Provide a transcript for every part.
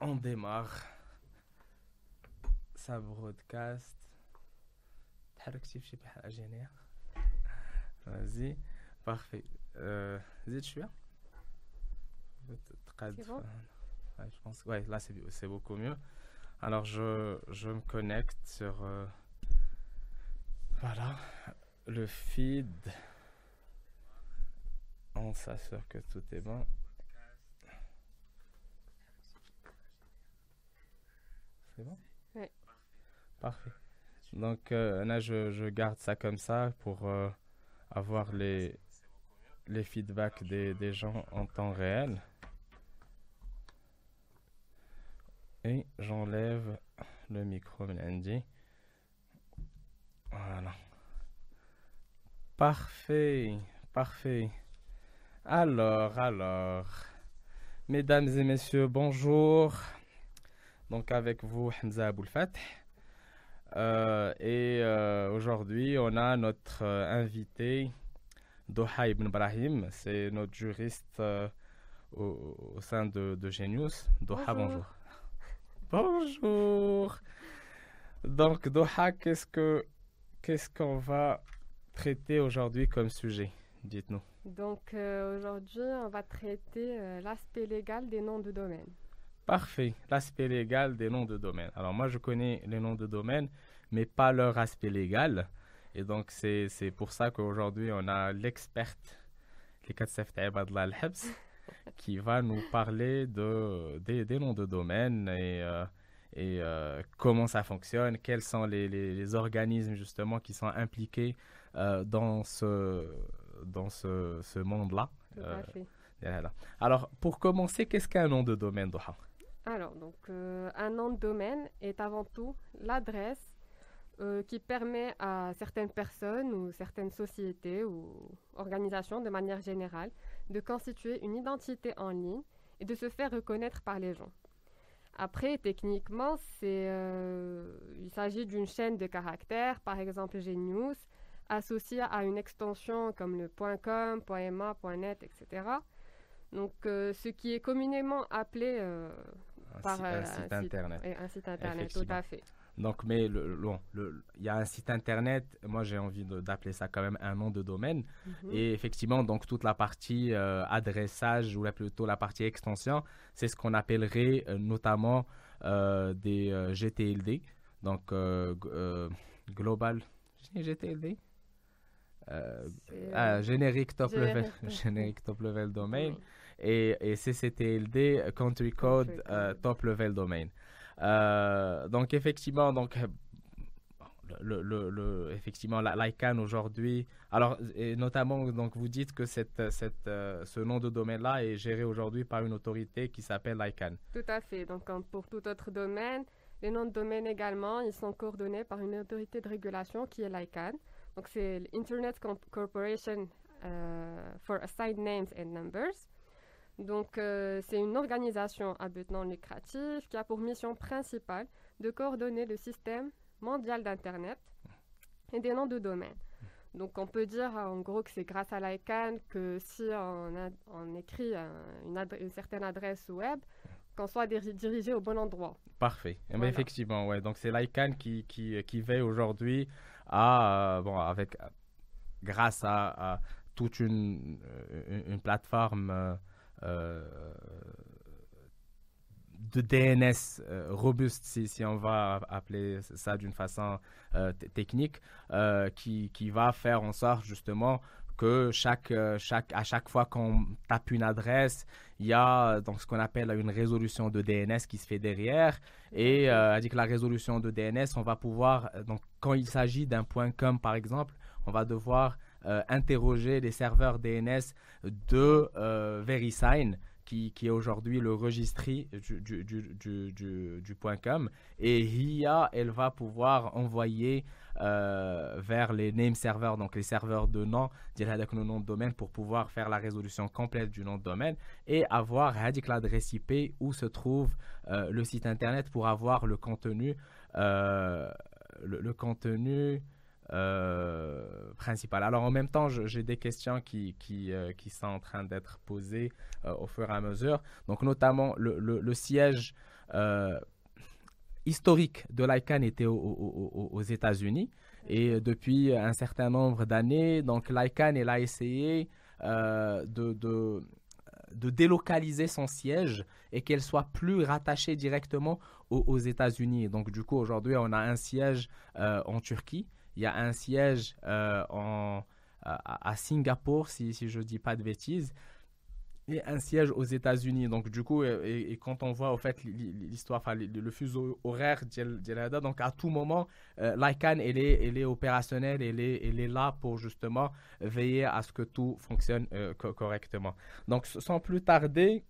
on démarre. Ça broadcast. Vas-y. Parfait. Euh, je suis là? Je pense. Ouais, là c'est beaucoup mieux. Alors je, je me connecte sur euh, voilà le feed. On s'assure que tout est bon. C'est bon? Oui. Parfait. Donc euh, là, je, je, garde ça comme ça pour euh, avoir les, les feedbacks des, des gens en temps réel. Et j'enlève le micro Andy. Voilà. Parfait, parfait. Alors, alors, mesdames et messieurs, bonjour. Donc avec vous, Hamza Aboulfat. Euh, et euh, aujourd'hui, on a notre euh, invité, Doha Ibn Brahim. C'est notre juriste au, sein de, de Genius. Doha, bonjour. Bonjour. Donc, Doha, qu'est-ce que qu'est-ce qu'on va traiter aujourd'hui comme sujet? Dites-nous. Donc, aujourd'hui, on va traiter l'aspect légal des noms de domaine. Parfait. L'aspect légal des noms de domaine. Alors, moi, je connais les noms de domaine, mais pas leur aspect légal. Et donc, c'est pour ça qu'aujourd'hui, on a l'experte, qui va nous parler de, des, noms de domaine et, euh, et euh, comment ça fonctionne, quels sont les, les, organismes justement qui sont impliqués euh, dans ce, dans ce, ce monde-là. Alors, pour commencer, qu'est-ce qu'un nom de domaine, Doha? Alors, donc, un nom de domaine est avant tout l'adresse qui permet à certaines personnes ou certaines sociétés ou organisations de manière générale de constituer une identité en ligne et de se faire reconnaître par les gens. Après, techniquement, euh, il s'agit d'une chaîne de caractères, par exemple Genius, associée à une extension comme le .com, .ma, .net, etc. Donc, euh, ce qui est communément appelé euh, par un, site, internet. un site internet, tout à fait. Donc, mais le, il y a un site internet, moi j'ai envie d'appeler ça quand même un nom de domaine. Mhm. Et effectivement, donc toute la partie euh, adressage ou plutôt la partie extension, c'est ce qu'on appellerait euh, notamment euh, des GTLD. Donc, Global GTLD ah, générique top level, générique top level domain et, et CCTLD country code top level domain. Euh, donc effectivement, donc le, le, le, effectivement l'ICANN aujourd'hui. Alors et notamment donc vous dites que cette, cette, euh, ce nom de domaine là est géré aujourd'hui par une autorité qui s'appelle l'ICANN. Tout à fait. Donc pour tout autre domaine, les noms de domaine également, ils sont coordonnés par une autorité de régulation qui est l'ICANN. Donc c'est l'Internet Corporation euh, for Assigned Names and Numbers. Donc, euh, c'est une organisation à but non lucratif qui a pour mission principale de coordonner le système mondial d'Internet et des noms de domaine. Donc, on peut dire en gros que c'est grâce à l'ICANN que si on, écrit une, certaine adresse web, qu'on soit dirigé au bon endroit. Parfait. Eh ben, effectivement, ouais. Donc, c'est l'ICANN qui, qui, qui veille aujourd'hui à, euh, bon, avec, grâce à, toute une, une, plateforme. Euh, de DNS euh, robuste, si, si, on va appeler ça d'une façon euh, technique, qui, qui, va faire en sorte justement que chaque, chaque, à chaque fois qu'on tape une adresse, il y a donc ce qu'on appelle une résolution de DNS qui se fait derrière. Et euh, que la résolution de DNS, on va pouvoir, donc quand il s'agit d'un point .com par exemple, on va devoir euh, interroger les serveurs DNS de euh, VeriSign, qui, qui, est aujourd'hui le registry du, du, du, du, .com. Et HIA, elle va pouvoir envoyer euh, vers les name servers, donc les serveurs de nom, avec le nom de domaine pour pouvoir faire la résolution complète du nom de domaine et avoir l'adresse IP où se trouve le site internet pour avoir le contenu, le, contenu euh, principal. Alors en même temps, j'ai des questions qui, euh, qui, sont en train d'être posées euh, au fur et à mesure. Donc notamment le, siège historique de l'ICANN était aux États-Unis. Et depuis un certain nombre d'années, donc l'ICANN elle a essayé de, de, délocaliser son siège et qu'elle soit plus rattachée directement aux, États-Unis. Donc du coup, aujourd'hui, on a un siège euh, en Turquie, il y a un siège euh, en, à, Singapour, si, si je ne dis pas de bêtises, et un siège aux États-Unis. Donc, du coup, et, quand on voit, au fait, l'histoire, enfin, le, fuseau horaire d'Jelada, donc à tout moment, euh, l'ICANN, elle est, elle est opérationnelle, elle est, elle est là pour justement veiller à ce que tout fonctionne euh, correctement. Donc, sans plus tarder,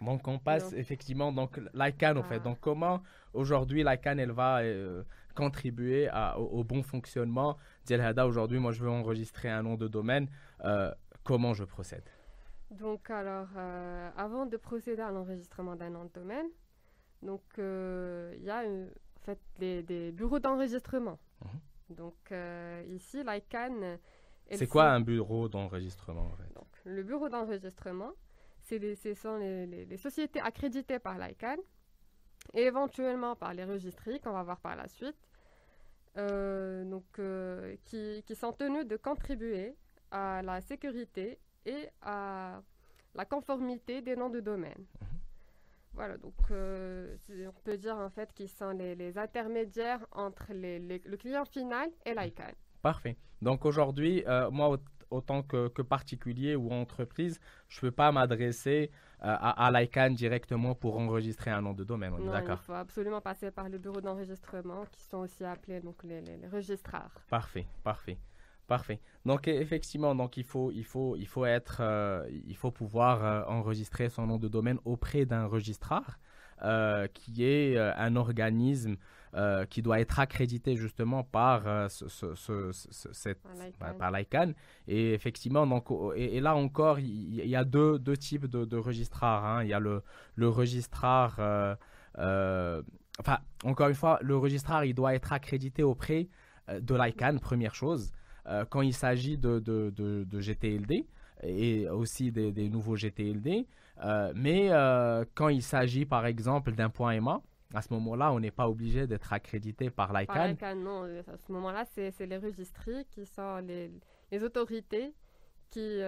donc on passe effectivement donc l'ICANN au fait. Ah. Donc comment aujourd'hui l'ICANN elle va euh, contribuer au, bon fonctionnement d'Elhada aujourd'hui moi je veux enregistrer un nom de domaine comment je procède? Donc, alors, euh, avant de procéder à l'enregistrement d'un nom de domaine, donc euh, il y a en fait des, bureaux d'enregistrement. Mhm. Donc, euh, ici, l'ICANN. C'est quoi un bureau d'enregistrement donc, Le bureau d'enregistrement, ce sont les, sociétés accréditées par l'ICANN et éventuellement par les registries qu'on va voir par la suite, donc, qui, qui sont tenus de contribuer à la sécurité et à la conformité des noms de domaine. Mhm. Voilà, donc euh, on peut dire en fait qu'ils sont les, intermédiaires entre le client final et l'ICANN. Parfait. Donc aujourd'hui, euh, moi, autant que, particulier ou entreprise, je ne peux pas m'adresser euh, à, à l'ICANN directement pour enregistrer un nom de domaine. On d'accord. Il faut absolument passer par le bureau d'enregistrement qui sont aussi appelés donc les, les, les registrars. Parfait, parfait. Parfait. Donc e, effectivement, donc il faut, il faut, il faut être, euh, il faut pouvoir euh, enregistrer son nom de domaine auprès d'un registrar, euh, qui est un organisme qui doit être accrédité justement par ce, cette, par l'ICANN. Et effectivement, donc, et, là encore, il, y a deux, deux types de, de registrars. Hein. Il y a le, le registrar. enfin, encore une fois, le registrar, il doit être accrédité auprès de l'ICANN, première chose. Euh, quand il s'agit de, de, de, GTLD et aussi des, nouveaux GTLD. Euh, mais euh, quand il s'agit par exemple d'un point EMA, à ce moment-là, on n'est pas obligé d'être accrédité par l'ICANN. non. À ce moment-là, c'est les registries qui sont les, les autorités qui,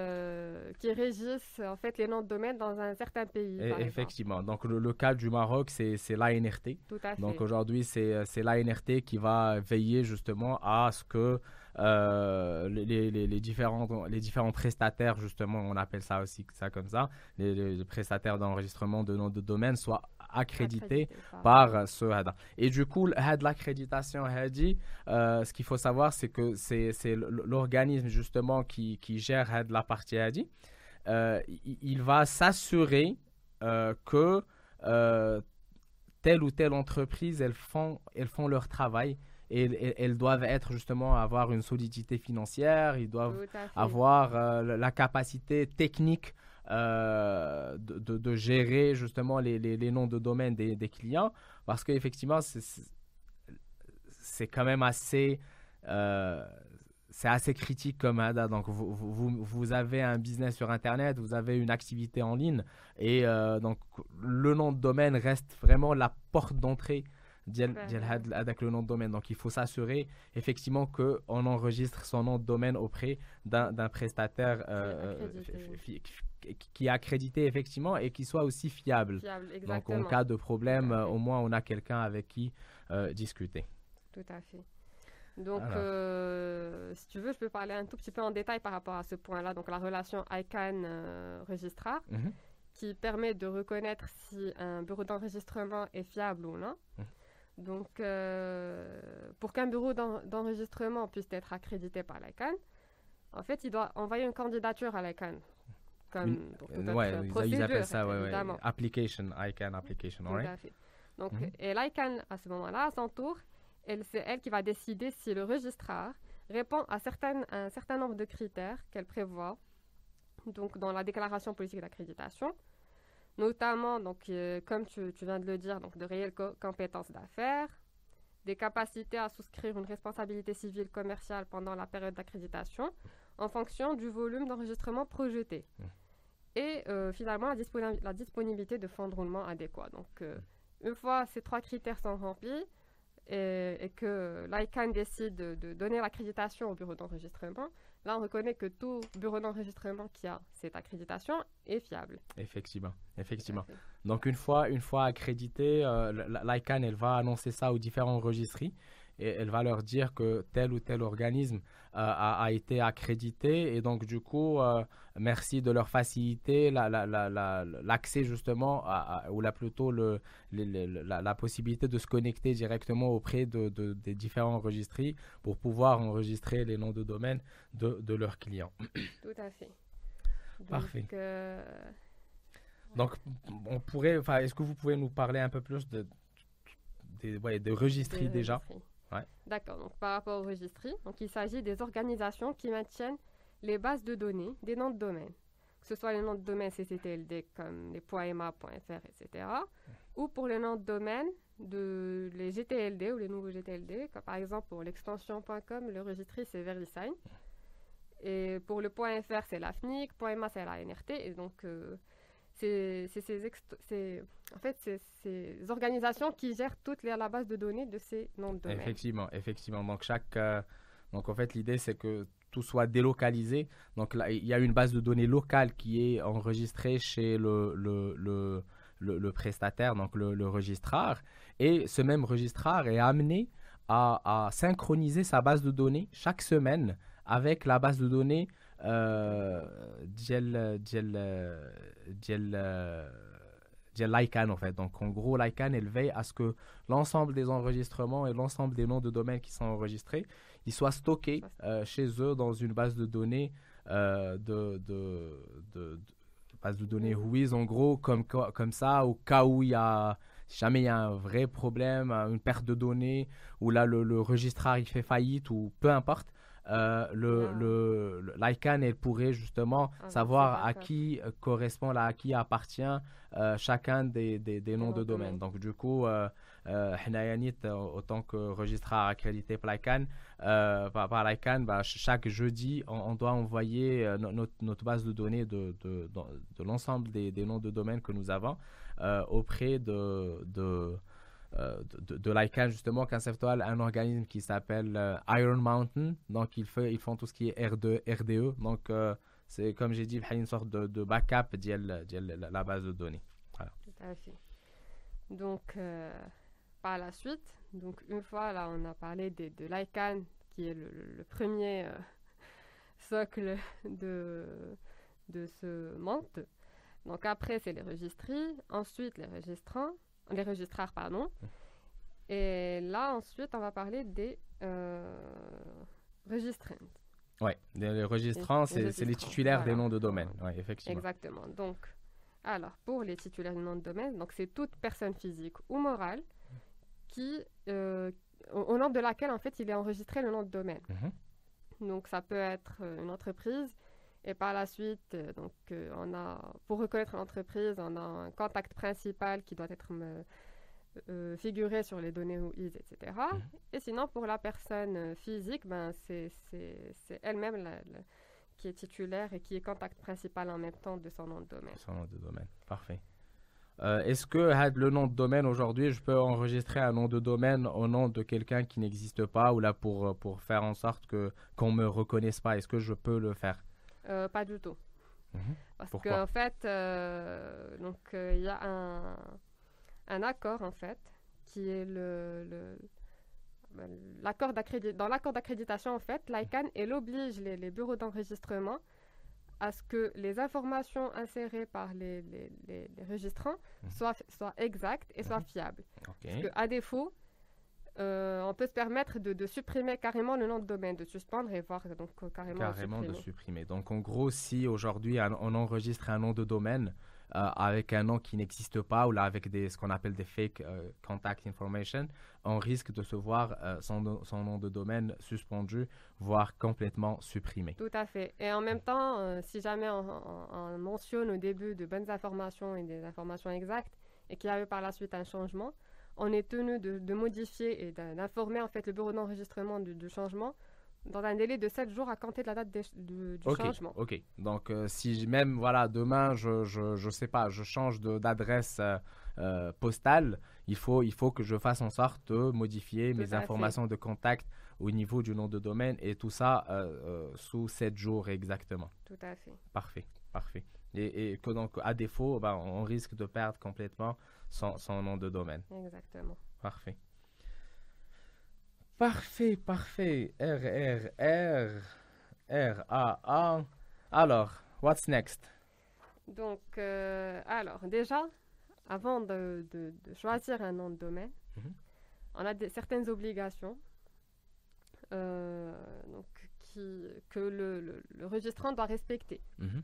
qui régissent en fait les noms de domaine dans un certain pays. effectivement. Donc le, cas du Maroc, c'est l'ANRT. Donc aujourd'hui, c'est l'ANRT qui va veiller justement à ce que euh, les, les, différents, les différents prestataires, justement, on appelle ça aussi ça comme ça, les, prestataires d'enregistrement de noms de domaine soient accrédités par ce HADA. Et du coup, l'accréditation HADI, euh, ce qu'il faut savoir, c'est que c'est l'organisme justement qui, qui gère la partie HADI. Euh, il, va s'assurer que telle ou telle entreprise, elles font, elles font leur travail et, elles doivent être justement avoir une solidité financière, ils doivent avoir euh, la capacité technique euh, de, de, gérer justement les, les, noms de domaine des, des clients parce qu'effectivement c'est quand même assez euh, c'est assez critique comme ADA. Donc, vous, vous, vous, avez un business sur Internet, vous avez une activité en ligne, et donc le nom de domaine reste vraiment la porte d'entrée avec le nom de domaine. Donc il faut s'assurer effectivement qu'on enregistre son nom de domaine auprès d'un prestataire euh, euh, qui est accrédité effectivement et qui soit aussi fiable. Donc en cas de problème, au moins on a quelqu'un avec qui euh, discuter. Tout à fait. Donc, si tu veux, je peux parler un tout petit peu en détail par rapport à ce point-là. Donc, la relation ICANN-registrar, mhm. qui permet de reconnaître si un bureau d'enregistrement est fiable ou non. Mhm. Donc, euh, pour qu'un bureau d'enregistrement puisse être accrédité par l'ICANN, en fait, il doit envoyer une candidature à l'ICANN. Comme pour toute ouais, procédure, ils appellent ça, ouais, application, ICANN application, Tout à fait. Donc, mhm. Et l'ICANN, à ce moment-là, à son tour, c'est elle qui va décider si le registrar répond à certaines, un certain nombre de critères qu'elle prévoit donc dans la déclaration politique d'accréditation notamment, donc, euh, comme tu, viens de le dire, donc, de réelles compétences d'affaires, des capacités à souscrire une responsabilité civile commerciale pendant la période d'accréditation en fonction du volume d'enregistrement projeté. Mmh. Et euh, finalement, la, disponibilité de fonds de roulement adéquats. Donc, euh, une fois ces trois critères sont remplis et, que l'ICANN décide de, donner l'accréditation au bureau d'enregistrement, là on reconnaît que tout bureau d'enregistrement qui a cette accréditation est fiable. Effectivement, effectivement. Donc une fois, une fois accrédité, euh, l'ICANN elle va annoncer ça aux différents registries et elle va leur dire que tel ou tel organisme euh, a, été accrédité et donc du coup euh, merci de leur faciliter l'accès justement ou la plutôt le, la, possibilité de se connecter directement auprès de, des différents registries pour pouvoir enregistrer les noms de domaine de, de leurs clients. Tout à fait. Parfait. Euh, donc, on pourrait, est-ce que vous pouvez nous parler un peu plus de, de, ouais, de registries déjà? D'accord. Donc, par rapport aux registries, donc, il s'agit des organisations qui maintiennent les bases de données des noms de domaine, que ce soit les noms de domaine CCTLD comme les .ma.fr, etc., ou pour les noms de domaine de les GTLD ou les nouveaux GTLD, comme par exemple pour l'extension.com, le registre c'est VeriSign. Et pour le .fr, c'est la FNIC, .ma, c'est la NRT. Et donc, euh, c'est ces, en fait, ces organisations qui gèrent toute la base de données de ces noms de domaine. Effectivement, effectivement. Donc, chaque, euh, donc en fait, l'idée, c'est que tout soit délocalisé. Donc, là, il y a une base de données locale qui est enregistrée chez le, le, le, le, prestataire, donc le, registrar. Et ce même registrar est amené à, à synchroniser sa base de données chaque semaine avec la base de données euh, Gel, Gel, Gel, Lycan en fait. Donc en gros, Lycan, elle veille à ce que l'ensemble des enregistrements et l'ensemble des noms de domaine qui sont enregistrés, ils soient stockés euh, chez eux dans une base de données euh, de, de, de, base de données Whois en gros comme, comme ça au cas où il y a jamais il y a un vrai problème, une perte de données, ou là le, le registrar il fait faillite, ou peu importe, euh, le, ah. le, l'ICANN, elle pourrait justement ah, savoir à qui euh, correspond, là, à qui appartient euh, chacun des, des, des noms de domaine. Donc, du coup, euh, Hnayanit, autant que registrar accrédité par l'ICANN, par, par l'ICANN, bah, chaque jeudi, on, doit envoyer notre, notre, base de données de, de, de, l'ensemble des, des, noms de domaine que nous avons auprès de, de euh, de, de l'ICANN, justement, conceptual un organisme qui s'appelle euh, Iron Mountain. Donc, ils, fait, font tout ce qui est R2, RDE. Donc, euh, c'est comme j'ai dit, une sorte de, backup de la base de données. Voilà. Tout à fait. Donc, par la suite, donc une fois là, on a parlé de, de l'ICANN, qui est le, premier socle de, de ce monde. Donc après, c'est les registries, ensuite les registrants, les registrars, pardon. Et là, ensuite, on va parler des euh, registrants. Oui, les registrants, c'est les, titulaires des noms de domaine. Ouais, effectivement. Exactement. Donc, alors, pour les titulaires du nom de domaine, donc c'est toute personne physique ou morale qui, euh, au, nom de laquelle, en fait, il est enregistré le nom de domaine. Mhm. Donc, ça peut être euh, une entreprise, et par la suite, euh, donc, euh, on a, pour reconnaître l'entreprise, on a un contact principal qui doit être euh, figuré sur les données OIS, etc. Mhm. Et sinon, pour la personne physique, ben, c'est elle-même qui est titulaire et qui est contact principal en même temps de son nom de domaine. Son nom de domaine, parfait. Est-ce que le nom de domaine aujourd'hui, je peux enregistrer un nom de domaine au nom de quelqu'un qui n'existe pas ou là pour, pour faire en sorte qu'on me reconnaisse pas? Est-ce que je peux le faire? Euh, pas du tout. Mhm. Parce qu'en fait, euh, donc euh, il y a un, un, accord en fait qui est le, ben, dans l'accord d'accréditation en fait, l'ICANN elle oblige les, les bureaux d'enregistrement à ce que les informations insérées par les, les, les, registrants mhm. soient, soient exactes et soient mhm. fiables. Parce que, à défaut, euh, on peut se permettre de, supprimer carrément le nom de domaine, de suspendre et voir donc euh, carrément, carrément de supprimer. Donc en gros, si aujourd'hui on enregistre un nom de domaine euh, avec un nom qui n'existe pas ou là avec des, ce qu'on appelle des fake contact information, on risque de se voir son, son, nom de domaine suspendu, voire complètement supprimé. Tout à fait. Et en même temps, si jamais on, mentionne au début de bonnes informations et des informations exactes et qu'il y a eu par la suite un changement, on est tenu de, modifier et d'informer en fait le bureau d'enregistrement du, changement dans un délai de 7 jours à compter de la date du changement. Ok, donc euh, si même voilà demain je, je, sais pas je change d'adresse euh, euh, postal, il faut, il faut que je fasse en sorte de modifier Tout mes informations de contact au niveau du nom de domaine et tout ça euh, sous 7 jours exactement. Tout à fait. Parfait, parfait. Et, et que donc, à défaut, ben, on risque de perdre complètement son, son nom de domaine. Exactement. Parfait. Parfait, parfait. R, R, R, R, A, A. Alors, what's next? Donc, euh, alors, déjà, avant de, de- de choisir un nom de domaine, Mhm. on a des- certaines obligations euh, donc, qui, que le, le- le registrant doit respecter. Mhm.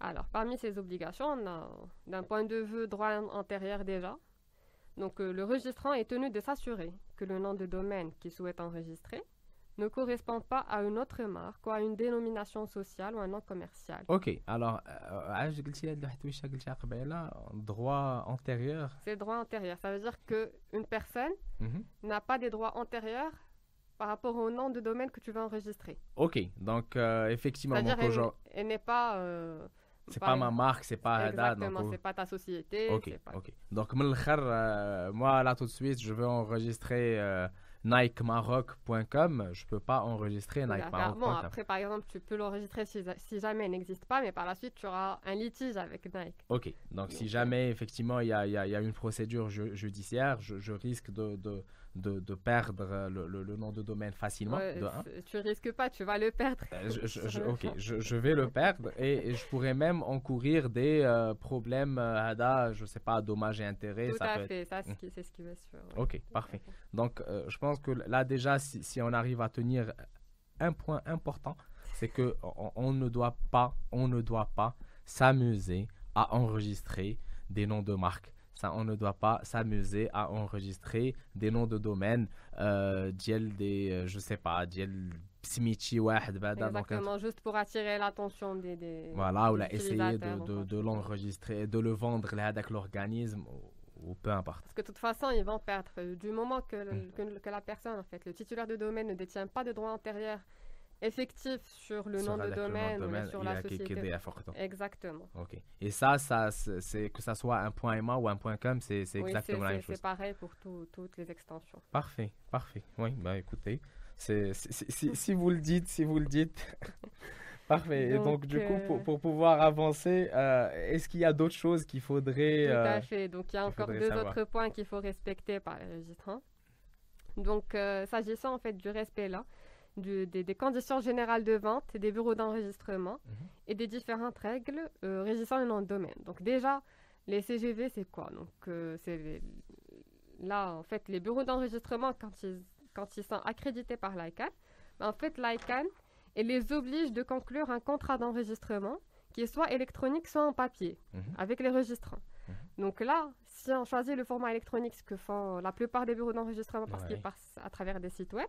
Alors, parmi ces obligations, on a, d'un point de vue droit antérieur déjà, donc le registrant est tenu de s'assurer que le nom de domaine qu'il souhaite enregistrer ne correspond pas à une autre marque ou à une dénomination sociale ou un nom commercial. OK. Alors, euh, droit antérieur. C'est droit antérieur. Ça veut dire qu'une personne n'a pas des droits antérieurs par rapport au nom de domaine que tu vas enregistrer. OK. Donc, effectivement, C'est-à-dire elle, n'est pas. C'est pas ma marque, c'est pas Haddad. Exactement, euh. c'est pas ta société. Ok, ok. Donc, euh, moi, là, tout de suite, je veux enregistrer euh, nikemaroc.com. Je peux pas enregistrer nikemaroc.com. Bon, après, par exemple, tu peux l'enregistrer si, jamais il n'existe pas, mais par la suite, tu auras un litige avec Nike. Ok, donc si euh, jamais, effectivement, il y a, y, y a, une procédure judiciaire, je, risque de de, de perdre euh, le, le- le nom de domaine facilement, Ouais, de tu risques pas, tu vas le perdre. Euh, je, ok, je, vais le perdre et, et je pourrais même encourir des euh, problèmes, euh, je sais pas, dommages et intérêts. Tout ça peut à être- fait, ça, c'est ce qui- ce qui va se faire. ouais. Ok, parfait. fait. Donc, euh, je pense que là, déjà, si, si on arrive à tenir un point important, c'est que on, on ne doit pas, on ne doit pas s'amuser à enregistrer des noms de marques. On ne doit pas s'amuser à enregistrer des noms de domaines, euh, des, euh, je sais pas, diel Simichi bah, Exactement, juste pour attirer l'attention des, Voilà, ou essayer de, de, de l'enregistrer, de le vendre avec l'organisme ou peu importe. Parce que de toute façon, ils vont perdre. Du moment mm. que, que, la personne, en fait, le titulaire de domaine ne détient pas de droit antérieur effectif sur le, nom, de domaine, nom domaine, sur la société. Exactement. OK. Et ça, ça c'est que ça soit un point .ma ou un point .com, c'est oui, exactement la même chose. c'est pareil pour toutes les extensions. Parfait, parfait. Oui, bah écoutez, si, vous le dites, si vous le dites. Parfait. Donc, et donc, du coup, pour, euh, pouvoir avancer, euh, est-ce qu'il y a d'autres choses qu'il faudrait. Tout euh, à fait. Donc, il y a encore deux autres points qu'il faut respecter par les. Hein. Donc, s'agissant en fait du respect là, du- des, des conditions générales de vente, des bureaux d'enregistrement Mhm. et des différentes règles euh, régissant le nom de domaine. Donc, déjà, les CGV, c'est quoi? Donc, euh, c'est là, en fait, les bureaux d'enregistrement, quand ils, quand ils sont accrédités par l'ICANN, ben, en fait, l'ICANN, elle les oblige de conclure un contrat d'enregistrement qui est soit électronique, soit en papier, Mhm. avec les registrants. Donc là, si on choisit le format électronique, ce que font la plupart des bureaux d'enregistrement parce Ouais. qu'ils passent à travers des sites web,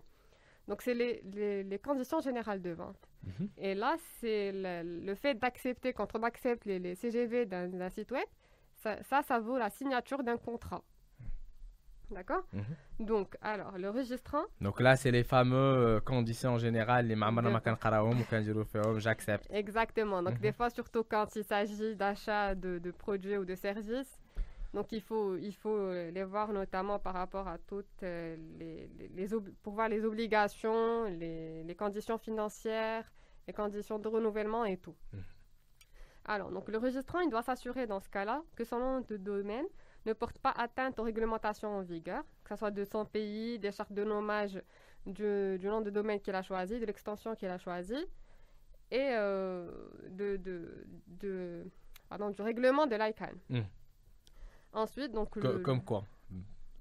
donc, c'est les, les, les, conditions générales de vente. Mm -hmm. Et là, c'est le, le, fait d'accepter, quand on accepte les, les CGV d'un site web, ça, ça, ça, vaut la signature d'un contrat. D'accord? Mm -hmm. Donc, alors, le registrant. Donc là, c'est les fameux euh, conditions générales, les mamans ou j'accepte. Exactement. Donc, mm -hmm. des fois, surtout quand il s'agit d'achat de, de, produits ou de services, donc il faut, il faut les voir notamment par rapport à toutes euh, les, les, les ob- pour voir les obligations, les, les conditions financières, les conditions de renouvellement et tout. Mhm. Alors, donc le registrant, il doit s'assurer dans ce cas-là que son nom de domaine ne porte pas atteinte aux réglementations en vigueur, que ce soit de son pays, des chartes de nommage du, du nom de domaine qu'il a choisi, de l'extension qu'il a choisie, et euh, de, de, de- pardon, du règlement de l'ICANN. Mm. Ensuite, donc. Le... Comme quoi?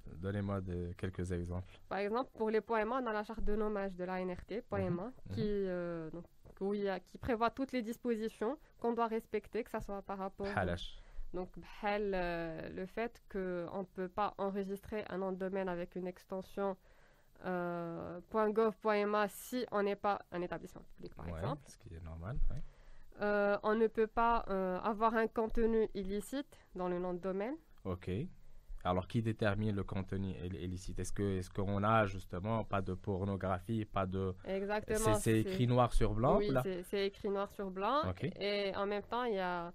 Donnez-moi quelques exemples. Par exemple, pour les POEMA, on a la charte de nommage de l'ANRT, mhm. POEMA, mmh. Hein, qui, mhm. euh, donc, où il y a, qui prévoit toutes les dispositions qu'on doit respecter, que ce soit par rapport. Ah, donc, euh, le fait qu'on ne peut pas enregistrer un nom de domaine avec une extension euh, si on n'est pas un établissement public, par exemple. Ce qui est normal, euh, On ne peut pas euh, avoir un contenu illicite dans le nom de domaine. OK. Alors, qui détermine le contenu illicite? Est-ce que est-ce qu'on a justement pas de pornographie, pas de Exactement. C'est écrit noir sur blanc. Oui, c'est écrit noir sur blanc. Et en même temps, il y a,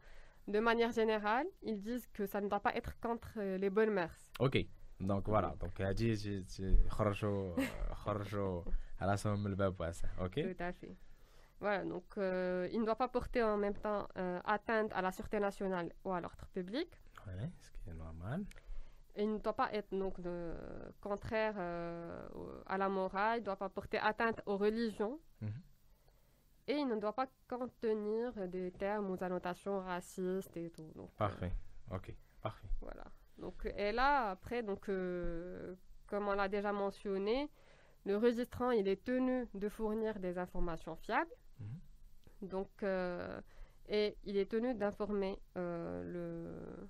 de manière générale, ils disent que ça ne doit pas être contre euh, les bonnes mœurs. Ok. Donc voilà. Donc Hadi, Kharjo, Kharjo, Alassam le Ok. Tout à fait. Voilà. Donc, euh, il ne doit pas porter en même temps euh, atteinte à la sûreté nationale ou à l'ordre public. Ouais, ce qui est normal. Il ne doit pas être donc de- contraire euh, à la morale, il ne doit pas porter atteinte aux religions. Mhm. Et il ne doit pas contenir des termes ou annotations racistes et tout. Donc, euh, Parfait. Ok. Parfait. voilà. Donc, et là, après, donc, euh, comme on l'a déjà mentionné, le registrant, il est tenu de fournir des informations fiables. Mhm. Donc, et il est tenu d'informer le,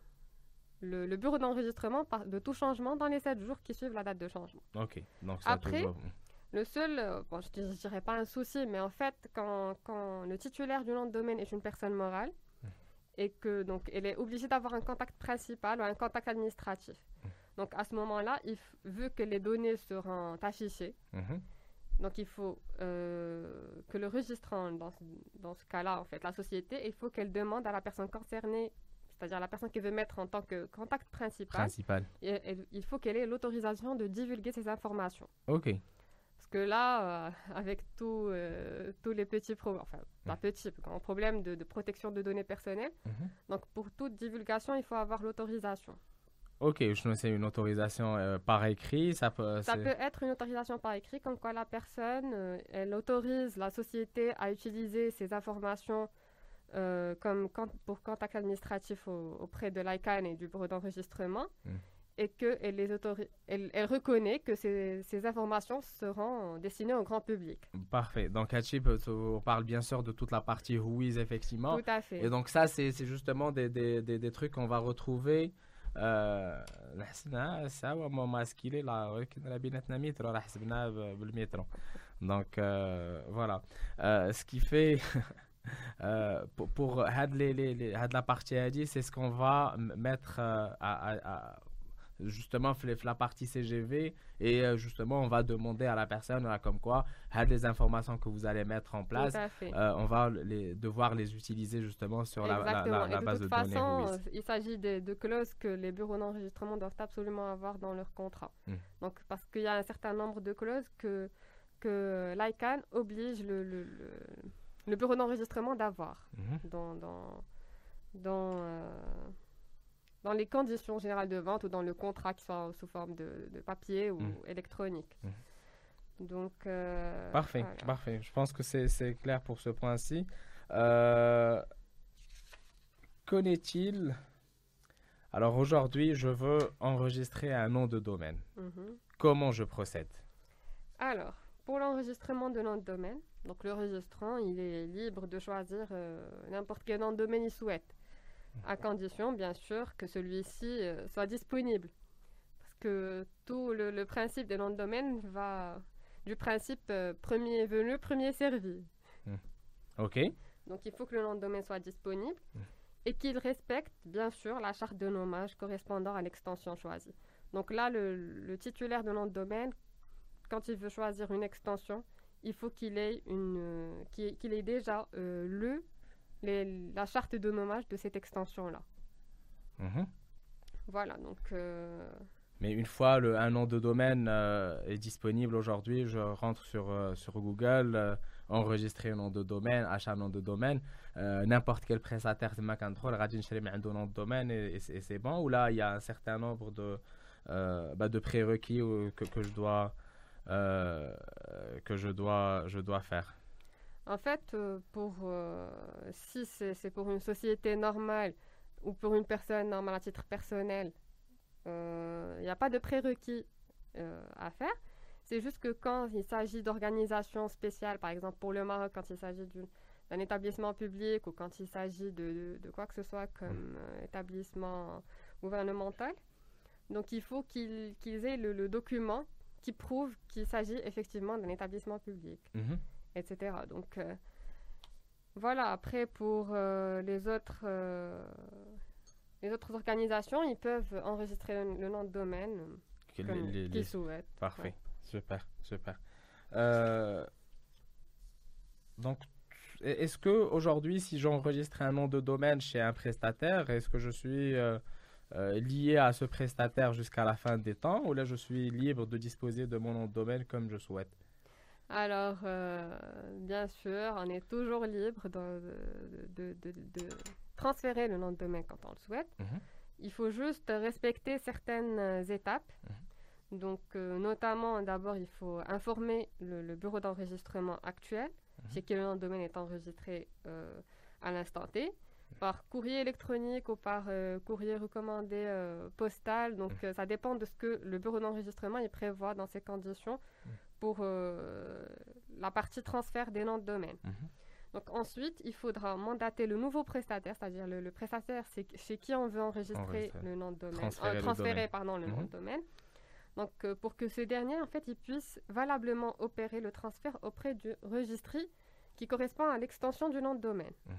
le, le bureau d'enregistrement de tout changement dans les 7 jours qui suivent la date de changement. Ok. Donc ça Après. Le seul, euh, bon, je ne dirais pas un souci, mais en fait, quand, quand le titulaire du nom de domaine est une personne morale et que donc elle est obligée d'avoir un contact principal ou un contact administratif. Donc à ce moment-là, vu que les données seront affichées, Mhm. donc il faut euh, que le registrant, dans, ce- dans ce cas-là, en fait, la société, il faut qu'elle demande à la personne concernée, c'est-à-dire la personne qui veut mettre en tant que contact principal, Principal. et- et- il faut qu'elle ait l'autorisation de divulguer ces informations. Ok. Parce que là, euh, avec tout, euh, tous les petits problèmes, enfin, pas petits, grands problèmes de, de protection de données personnelles, Mhm. donc pour toute divulgation, il faut avoir l'autorisation. Ok, je sais, c'est une autorisation euh, par écrit, ça peut. Ça c'est- peut être une autorisation par écrit, comme quoi la personne, euh, elle autorise la société à utiliser ces informations euh, comme con- pour contact administratif au- auprès de l'ICANN et du bureau d'enregistrement, Mm. et qu'elle les autori- elle, elle reconnaît que ces, ces informations seront destinées au grand public. Parfait. Donc, Hachib, on parle bien sûr de toute la partie WHOIS, effectivement. Tout à fait. Et donc, ça, c'est c'est justement des, des, des, des trucs qu'on va retrouver. آه، حسنا سوا ما ماسكيلي لا ولكن راه بيناتنا متر راه حسبناه ب- بالمتر دونك فوالا ce qui fait euh, pour, had had la partie dit c'est ce qu'on va mettre euh, justement la partie CGV et euh, justement on va demander à la personne comme quoi had les informations que vous allez mettre en place. On va devoir les utiliser justement sur la, la, la, la, base de, toute de toute données façon, il s'agit de, de, clauses que les bureaux d'enregistrement doivent absolument avoir dans leur contrat. Hum. Donc parce qu'il y a un certain nombre de clauses que que l'ICANN oblige le le bureau d'enregistrement d'avoir Mhm. dans, dans, dans, euh, dans les conditions générales de vente ou dans le contrat qui soit sous forme de, de papier ou Mm. électronique. Mm. Donc, euh, Parfait, voilà. parfait. Je pense que c'est clair pour ce point-ci. Euh, Qu'en est-il Alors aujourd'hui, je veux enregistrer un nom de domaine. Mhm. Comment je procède? Alors, pour l'enregistrement de nom de domaine, donc le registrant, il est libre de choisir euh, n'importe quel nom de domaine il souhaite, à condition, bien sûr, que celui-ci euh, soit disponible. Parce que tout le, le principe des noms de domaine va du principe euh, premier venu, premier servi. Ok Donc, il faut que le nom de domaine soit disponible Mm. et qu'il respecte, bien sûr, la charte de nommage correspondant à l'extension choisie. Donc là, le, le titulaire de nom de domaine, quand il veut choisir une extension, il faut qu'il ait, une, euh, qu'il, ait déjà euh, le, la charte de nommage de cette extension-là. Mhm. Voilà, euh, Mais une fois le, un nom de domaine est disponible aujourd'hui, je rentre sur, sur Google, euh, enregistrer un nom de domaine, achat un nom de domaine, n'importe quel prestataire de Macantrol, Radin un nom de domaine et, c'est bon, ou là il y a un certain nombre de, bah, de prérequis que, je dois euh, que je dois, je dois faire. En fait, euh, pour, euh, si c'est c'est pour une société normale ou pour une personne normale à titre personnel, il n'y a pas de prérequis à faire. C'est juste que quand il s'agit d'organisations spéciales, par exemple pour le Maroc, quand il s'agit d'un établissement public ou quand il s'agit de, de- de quoi que ce soit comme euh, établissement gouvernemental, donc il faut qu'ils aient le, le document qui prouve qu'il s'agit effectivement d'un établissement public Mhm. etc. Donc euh, voilà, après pour euh, les autres euh, les autres organisations, ils peuvent enregistrer le, le nom de domaine les- qu'ils souhaitent. Parfait, super, super. Donc, est-ce que aujourd'hui, si j'enregistre un nom de domaine chez un prestataire, est-ce que je suis euh, euh, lié à ce prestataire jusqu'à la fin des temps ou là je suis libre de disposer de mon nom de domaine comme je souhaite? Alors, bien sûr, on est toujours libre de, de, transférer le nom de domaine quand on le souhaite. Mhm. Il faut juste respecter certaines étapes. Mhm. Donc, euh, notamment, d'abord, il faut informer le, bureau d'enregistrement actuel, mhm. chez qui le nom de domaine est enregistré euh, à l'instant T, par courrier électronique ou par euh, courrier recommandé postal. Donc, mhm. ça dépend de ce que le bureau d'enregistrement il prévoit dans ces conditions mhm. pour la partie transfert des noms de domaine. Donc ensuite, il faudra mandater le nouveau prestataire, c'est-à-dire le, prestataire c'est chez qui on veut enregistrer le nom de domaine, transférer, transférer pardon, le nom de domaine. Donc, euh, pour que ce dernier, en fait, il puisse valablement opérer le transfert auprès du registry qui correspond à l'extension du nom de domaine. Mmh.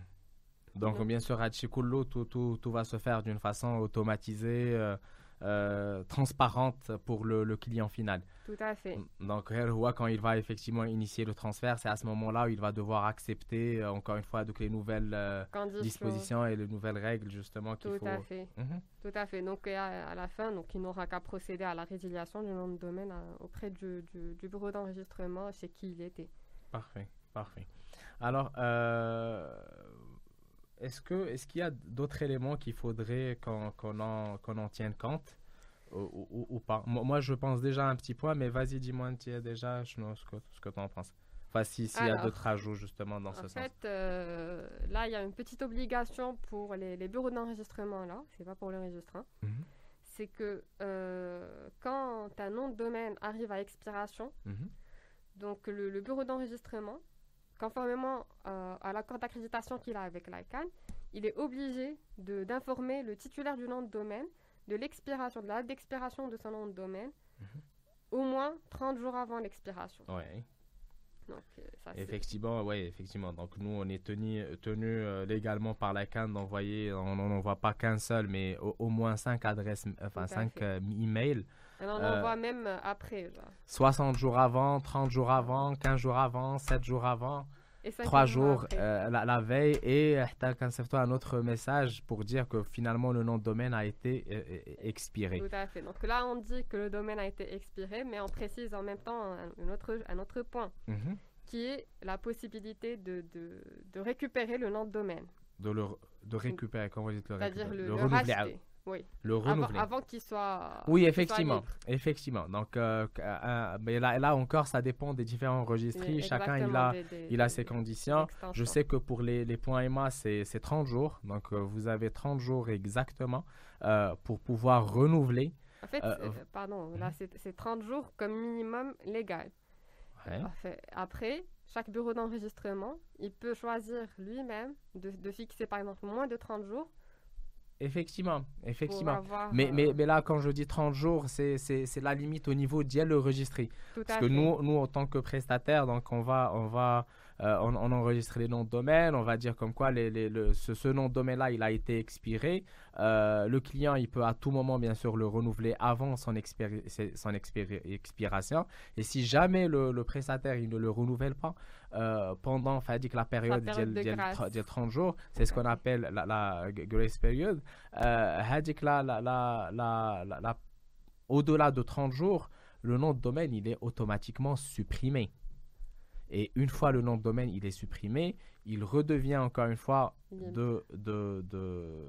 Donc, bien sûr, à Chikullo, tout, tout, tout, va se faire d'une façon automatisée. Euh, euh, transparente pour le, le, client final. Tout à fait. Donc, quand il va effectivement initier le transfert, c'est à ce moment-là où il va devoir accepter, euh, encore une fois, donc les nouvelles euh, dispositions et les nouvelles règles, justement, qu'il faut... Tout à fait. Mhm. Tout à fait. Donc, à, la fin, donc, il n'aura qu'à procéder à la résiliation du nom de domaine auprès du, du, du bureau d'enregistrement chez qui il était. Parfait, parfait. Alors, est-ce que est-ce qu'il y a d'autres éléments qu'il faudrait qu'on en, en tienne compte ou, pas? Moi, je pense déjà à un petit point, mais vas-y, dis-moi déjà ce que, ce que tu en penses. Enfin, s'il y a d'autres ajouts justement dans ce sens. En fait, euh, là, il y a une petite obligation pour les, bureaux d'enregistrement, là, c'est pas pour le registre. Mhm. C'est que euh, quand un nom de domaine arrive à expiration, mhm. donc le bureau d'enregistrement, Conformément euh, à l'accord d'accréditation qu'il a avec l'ICANN, il est obligé d'informer le titulaire du nom de domaine de l'expiration, de la date d'expiration de son nom de domaine, mhm. au moins 30 jours avant l'expiration. Ouais. Donc, euh, ça, effectivement, oui, effectivement. Donc, nous, on est tenu, tenu euh, légalement par la d'envoyer, on n'envoie pas qu'un seul, mais au, moins cinq adresses, enfin cinq emails on en euh, même euh, après. 60 jours avant, 30 jours avant, 15 jours avant, 7 jours avant. 3 jours euh, la, veille et tu un autre message pour dire que finalement le nom de domaine a été expiré. Tout à fait. Donc là, on dit que le domaine a été expiré, mais on précise en même temps un, autre, un autre point, mhm. qui est la possibilité de, de, de, récupérer le nom de domaine. De, le, de récupérer, comment vous dites le C'est-à-dire le, le, le oui. Le renouveler. Avant, qu'il soit. Oui, effectivement. effectivement. Donc, euh, euh, mais là, là encore, ça dépend des différents registres. Chacun, il a, il a ses conditions. Je sais que pour les, les points EMA, c'est 30 jours. Donc, euh, vous avez 30 jours exactement pour pouvoir renouveler. En fait, pardon, là, mhm. c'est 30 jours comme minimum légal. Après, chaque bureau d'enregistrement, il peut choisir lui-même de, de fixer, par exemple, moins de 30 jours Effectivement, effectivement. mais, mais, mais, là, quand je dis 30 jours, c'est la limite au niveau d'y le registrer. Parce que nous, nous, en tant que prestataire, donc on va, on va euh, on, enregistre les noms de domaine, on va dire comme quoi les, les, le, ce, nom de domaine-là, il a été expiré. Euh, le client, il peut à tout moment, bien sûr, le renouveler avant son, son expiration. Et si jamais le, le, prestataire, il ne le renouvelle pas euh, pendant, dit que la période, de, 30 jours, c'est ce qu'on appelle la, la, grace period. Euh, la, la, la, la au-delà de 30 jours, le nom de domaine, il est automatiquement supprimé. Et une fois le nom de domaine il est supprimé, il redevient encore une fois de, de, de,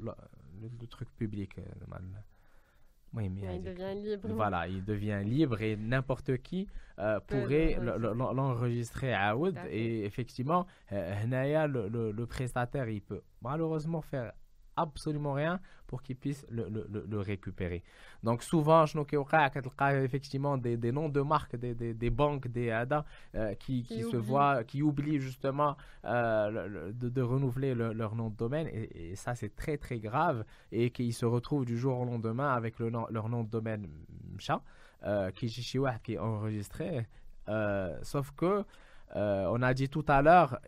le, truc public. Euh, oui, mais il devient libre. Voilà, il devient libre et n'importe qui euh, pourrait l'enregistrer à Wood. Et effectivement, euh, le, le, le, prestataire, il peut malheureusement faire absolument rien pour qu'ils puissent le, le, le, récupérer. Donc souvent, je effectivement des, des, noms de marques, des, des, des banques, des ADA euh, qui, qui, se voient, qui oublient justement euh, de, de, renouveler leur nom de domaine. Et, ça, c'est très très grave. Et qu'ils se retrouvent du jour au lendemain avec le nom, leur nom de domaine MCHA, euh, qui, qui est enregistré. sauf que, on a dit tout à l'heure,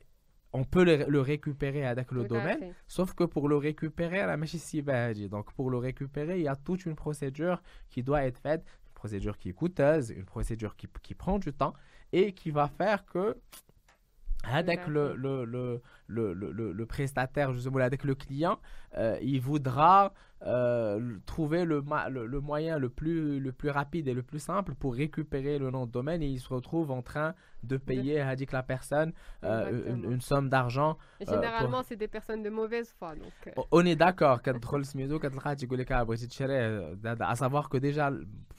on peut le, récupérer avec le domaine, sauf que pour le récupérer, la machine Donc pour le récupérer, il y a toute une procédure qui doit être faite, une procédure qui est coûteuse, une procédure qui, qui prend du temps et qui va faire que avec le, le, le, le, le, prestataire, justement, avec le client, euh, il voudra euh, trouver le, le, moyen le plus, le plus rapide et le plus simple pour récupérer le nom de domaine et il se retrouve en train de payer à la personne euh, une, somme d'argent. généralement, c'est des personnes de mauvaise foi. Donc, On est d'accord. à savoir que déjà,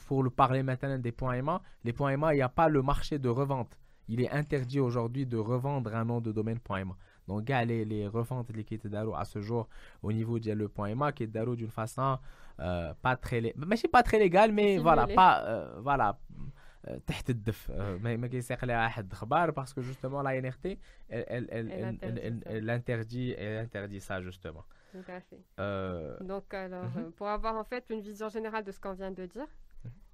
pour le parler maintenant des points aimants, les points aimants, il n'y a pas le marché de revente il est interdit aujourd'hui de revendre un nom de domaine .ma. Donc, les, les reventes qui étaient à ce jour au niveau du le .ma qui est d'une façon euh, pas très mais c'est pas très légal mais voilà pas euh, voilà تحت الدف ما ما كيسيق لها احد خبار parce que justement la NRT elle elle elle, elle, elle, interdit elle interdit ça justement tout à fait euh... donc alors mhm. pour avoir en fait une vision générale de ce qu'on vient de dire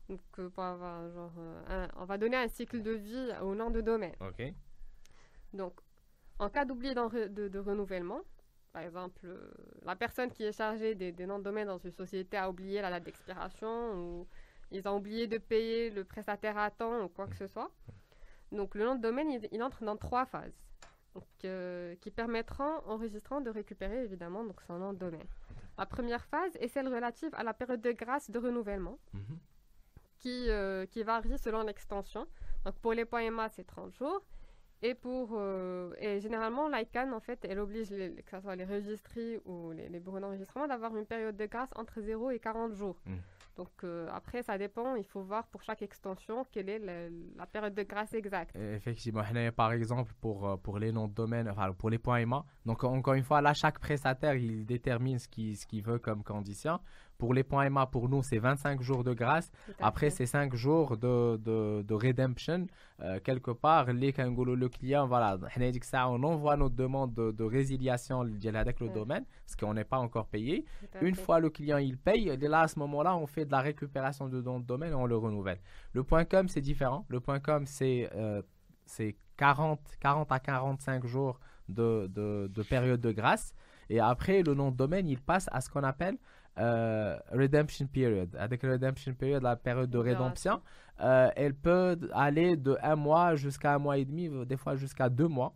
donc, euh, pour avoir, genre, euh, on va donner un cycle de vie au nom de domaine. OK. Donc, en cas d'oubli de, de, renouvellement, par exemple, euh, la personne qui est chargée des, noms de domaine dans une société a oublié la date d'expiration ou ils ont oublié de payer le prestataire à temps ou quoi que ce soit. Donc, le nom de domaine, il, entre dans trois phases qui permettront au registrant de récupérer évidemment donc, son nom de domaine. La première phase est celle relative à la période de grâce de renouvellement. Mhm qui, euh, qui varie selon l'extension. Donc pour les points MA, c'est 30 jours. Et, pour, euh, et généralement, l'ICANN, en fait, elle oblige, les, que ce soit les registries ou les, les bureaux d'enregistrement, d'avoir une période de grâce entre 0 et 40 jours. Mmh. Donc euh, après, ça dépend. Il faut voir pour chaque extension quelle est la, période de grâce exacte. Effectivement, par exemple, pour, pour les noms de domaine, enfin pour les points MA, donc encore une fois, là, chaque prestataire, il détermine ce qu'il ce qu'il veut comme condition. Pour les points MA, pour nous, c'est 25 jours de grâce. Après, c'est 5 jours de, de, de redemption. Euh, quelque part, les le client, voilà, on envoie notre demande de, de résiliation avec le domaine, parce qu'on n'est pas encore payé. Une fois le client il paye, là, à ce moment-là, on fait de la récupération de notre domaine et on le renouvelle. Le point com, c'est différent. Le point com, c'est euh, 40, 40 à 45 jours de, de, de période de grâce. Et après, le nom de domaine, il passe à ce qu'on appelle euh, redemption period. Avec la redemption period, la période de rédemption, euh, elle peut aller de un mois jusqu'à un mois et demi, des fois jusqu'à deux mois.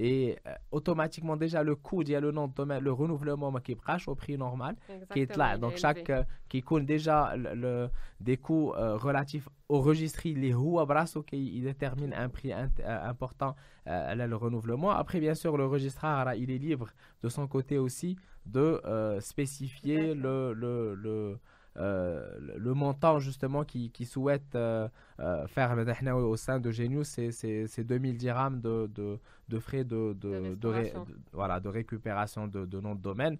Et euh, automatiquement, déjà, le coût, il y a le nom de domaine, le renouvellement qui est au prix normal, qui est là. Donc, chaque, qui compte déjà le, des coûts relatifs au registre, les roues à brasso qui détermine un prix important à le renouvellement. Après, bien sûr, le registraire, il est libre de son côté aussi de euh, spécifier le, le, le, euh, le, montant justement qui, qui souhaite euh, faire au sein de Genius, c'est 2000 dirhams de, de, de frais de, de, de, voilà, de récupération de, de nom de domaine.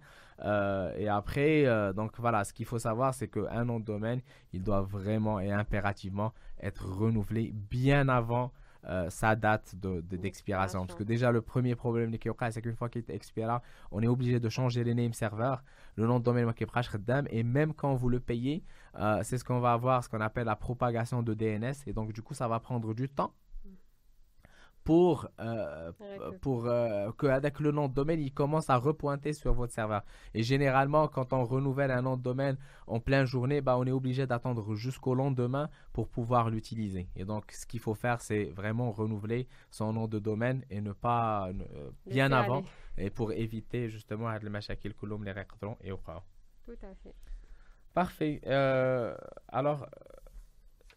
et après, donc voilà, ce qu'il faut savoir, c'est qu'un nom de domaine, il doit vraiment et impérativement être renouvelé bien avant euh, sa date d'expiration. De, Parce que déjà, le premier problème c'est qu'une fois qu'il est expiré, on est obligé de changer les name serveurs, le nom de domaine et même quand vous le payez, euh, c'est ce qu'on va avoir, ce qu'on appelle la propagation de DNS. Et donc, du coup, ça va prendre du temps pour, euh, pour euh, qu'avec le nom de domaine, il commence à repointer sur votre serveur. Et généralement, quand on renouvelle un nom de domaine en pleine journée, bah, on est obligé d'attendre jusqu'au lendemain pour pouvoir l'utiliser. Et donc, ce qu'il faut faire, c'est vraiment renouveler son nom de domaine et ne pas euh, bien avant, et pour éviter justement les machakil les et au Tout à fait. Parfait. Euh, alors,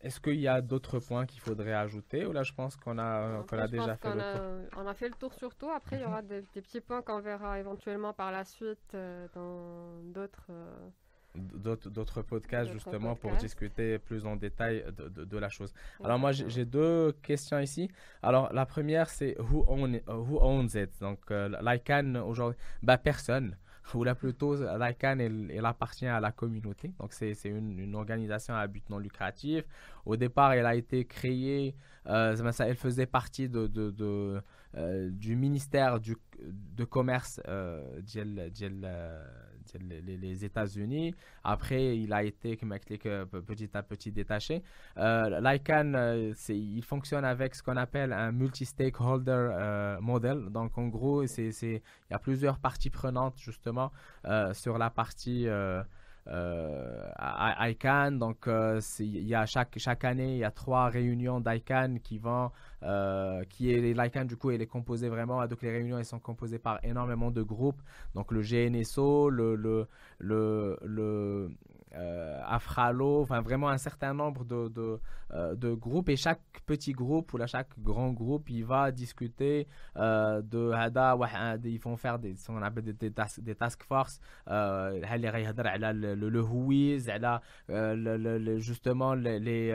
est-ce qu'il y a d'autres points qu'il faudrait ajouter ou là je pense qu'on a, a déjà fait le tour On a fait le tour sur tout. Après, il y aura des, petits points qu'on verra éventuellement par la suite euh, dans d'autres. Euh, d'autres podcasts justement pour discuter plus en détail de, la chose. Alors moi j'ai deux questions ici. Alors la première c'est who, own, who owns it? Donc euh, l'ICANN aujourd'hui, bah personne ou là plutôt l'ICANN elle, elle, appartient à la communauté. Donc c'est une, une, organisation à but non lucratif. Au départ elle a été créée, euh, elle faisait partie de, de, euh, du ministère du, de commerce euh, les, États-Unis. Après, il a été petit à petit détaché. Euh, L'ICANN, euh, il fonctionne avec ce qu'on appelle un multi-stakeholder euh, model. Donc, en gros, il y a plusieurs parties prenantes justement sur la partie euh, ICANN. Donc, euh, il y a chaque, chaque année, il y a trois réunions d'ICANN qui vont, euh, qui est l'ICANN du coup, elle est composée vraiment. Donc, les réunions, elles sont composées par énormément de groupes. Donc, le GNSO, le, le, le, Afralo, enfin vraiment un certain nombre de, de, euh, de, groupes. Et chaque petit groupe ou là, chaque grand groupe il va discuter euh, de hada ils vont faire des ce qu'on appelle des, des, task, des euh, le, le, le, justement les, les,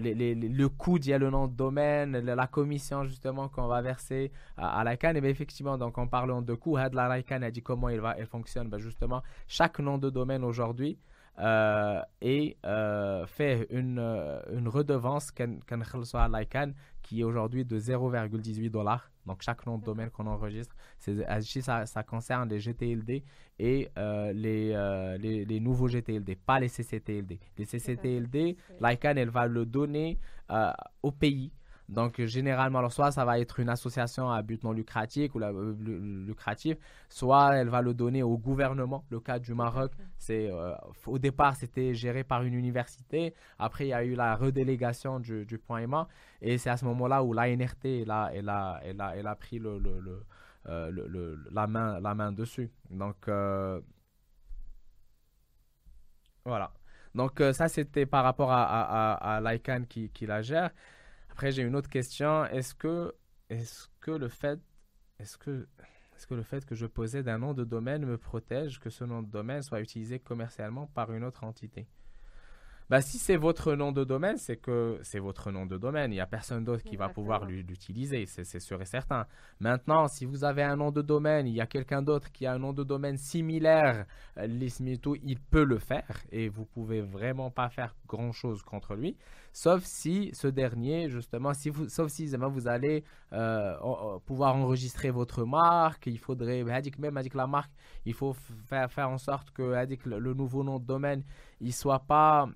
les, le coût d'y le nom de domaine la commission justement qu'on va verser à, la CAN et bien effectivement donc en parlant de coût la CAN a dit comment il va elle fonctionne. Ben justement chaque nom de domaine aujourd'hui euh, et euh, fait une, euh, une redevance qui est aujourd'hui de 0,18 dollars. Donc chaque nom de domaine qu'on enregistre, ça, ça concerne les GTLD et les, les, les, nouveaux GTLD, pas les CCTLD. Les CCTLD, l'ICANN, elle va le donner au pays donc, généralement, alors soit ça va être une association à but non lucratif ou la, euh, lucratif, soit elle va le donner au gouvernement. Le cas du Maroc, c'est euh, au départ c'était géré par une université. Après, il y a eu la redélégation du, du point EMA, et c'est à ce moment-là où l'ANRT elle a, elle a, elle a, elle a pris le, le, euh, le, la main, la main dessus. Donc voilà. Donc ça c'était par rapport à, à, à l'ICANN qui, qui la gère. Après, j'ai une autre question. Est-ce que, est-ce que le fait, est-ce que, est-ce que le fait que je possède un nom de domaine me protège que ce nom de domaine soit utilisé commercialement par une autre entité? Bah, si c'est votre nom de domaine, c'est que c'est votre nom de domaine. Il n'y a personne d'autre qui va pouvoir l'utiliser, c'est sûr et certain. Maintenant, si vous avez un nom de domaine, il y a quelqu'un d'autre qui a un nom de domaine similaire, euh, l'ISMITO, il peut le faire et vous pouvez vraiment pas faire grand-chose contre lui, sauf si ce dernier, justement, si vous, sauf si vous allez euh, pouvoir enregistrer votre marque, il faudrait, même avec la marque, il faut faire, faire en sorte que le nouveau nom de domaine, il soit pas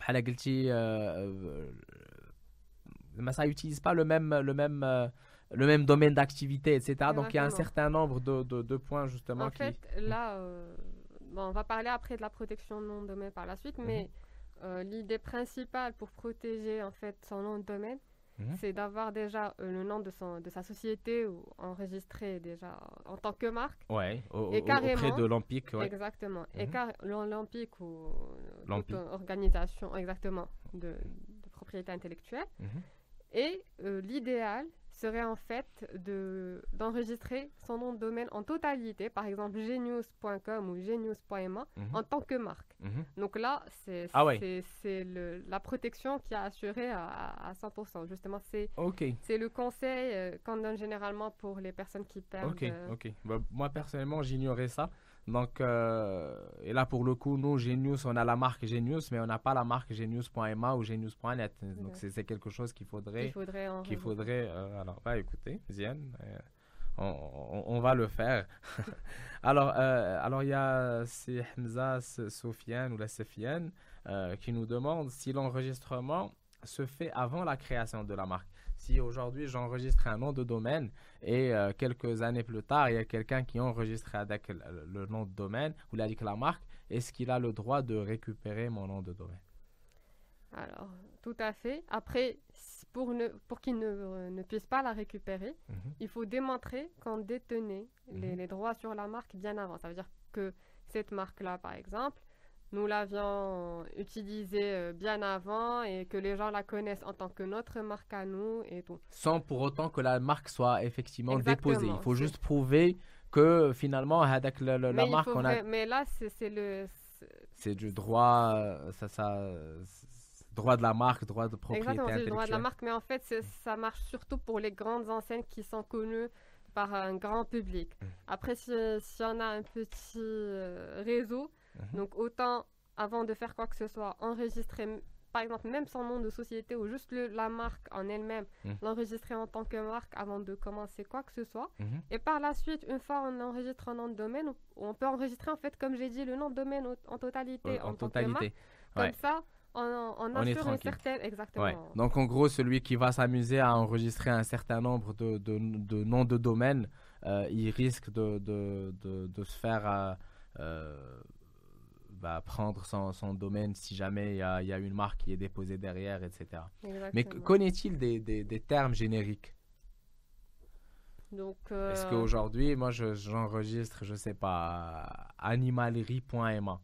بحال قلتي ما ça utilise pas le même le même euh, le même domaine d'activité, etc. Donc il y a un certain nombre de, de, de points justement. En fait, là, euh, bon, on va parler après de la protection de nom de domaine par la suite, mhm. mais euh, l'idée principale pour protéger en fait son nom de domaine, Mhm. c'est d'avoir déjà euh, le nom de, son, de sa société ou enregistré déjà en tant que marque. Ouais, et auprès de l'Empire. Exactement. Et mhm. car l'Empire ou organisation exactement de, de propriété intellectuelle. Mhm. Et euh, l'idéal, serait en fait de, d'enregistrer son nom de domaine en totalité, par exemple genius.com ou genius.ma, mhm. en tant que marque. Mhm. Donc là, c'est, ah c'est, le, la protection qui a assuré à, à 100%. Justement, c'est, c'est le conseil euh, qu'on donne généralement pour les personnes qui perdent. Ok, ok. Bah, moi, personnellement, j'ignorais ça. Donc, euh, et là, pour le coup, nous, Genius, on a la marque Genius, mais on n'a pas la marque genius.ma ou genius.net. Donc, c'est quelque chose qu'il faudrait. Qu'il faudrait. Faudrait euh, alors, bah, écoutez, Zian, euh, on, on, va le faire. alors, alors, il y a c'est Hamza Sofiane ou la Sofiane qui nous demande si l'enregistrement se fait avant la création de la marque si aujourd'hui j'enregistre un nom de domaine et euh, quelques années plus tard, il y a quelqu'un qui enregistre avec le, nom de domaine ou la marque, est-ce qu'il a le droit de récupérer mon nom de domaine? Alors, tout à fait. Après, pour, ne, pour qu'il ne, ne, puisse pas la récupérer, mhm. il faut démontrer qu'on détenait les, mhm. les droits sur la marque bien avant. Ça veut dire que cette marque-là, par exemple, nous l'avions utilisée euh, bien avant et que les gens la connaissent en tant que notre marque à nous et tout. Sans pour autant que la marque soit effectivement déposée. Il faut juste prouver que finalement, avec la, marque on a... Mais là, c'est le... C'est du droit, euh, ça, ça, droit de la marque, droit de propriété Exactement, c'est le droit de la marque, mais en fait, ça marche surtout pour les grandes enseignes qui sont connues par un grand public. Mm. Après, si, si on a un petit euh, réseau, Mhm. Donc autant, avant de faire quoi que ce soit, enregistrer, par exemple, même son nom de société ou juste la marque en elle-même, mhm. l'enregistrer en tant que marque avant de commencer quoi que ce soit. Mhm. Et par la suite, une fois on enregistre un nom de domaine, on peut enregistrer en fait, comme j'ai dit, le nom de domaine en totalité en, tant que marque. Comme ça, on, on, assure une certaine... Exactement. Donc en gros, celui qui va s'amuser à enregistrer un certain nombre de, de, de noms de domaine, euh, il risque de, de, de, se faire... Euh, euh, bah, prendre son, son, domaine si jamais il y a, y a, une marque qui est déposée derrière, etc. Mais connaît-il des, des, des, termes génériques? Donc, Est-ce qu'aujourd'hui, moi, j'enregistre, je, ne sais pas, animalerie.ma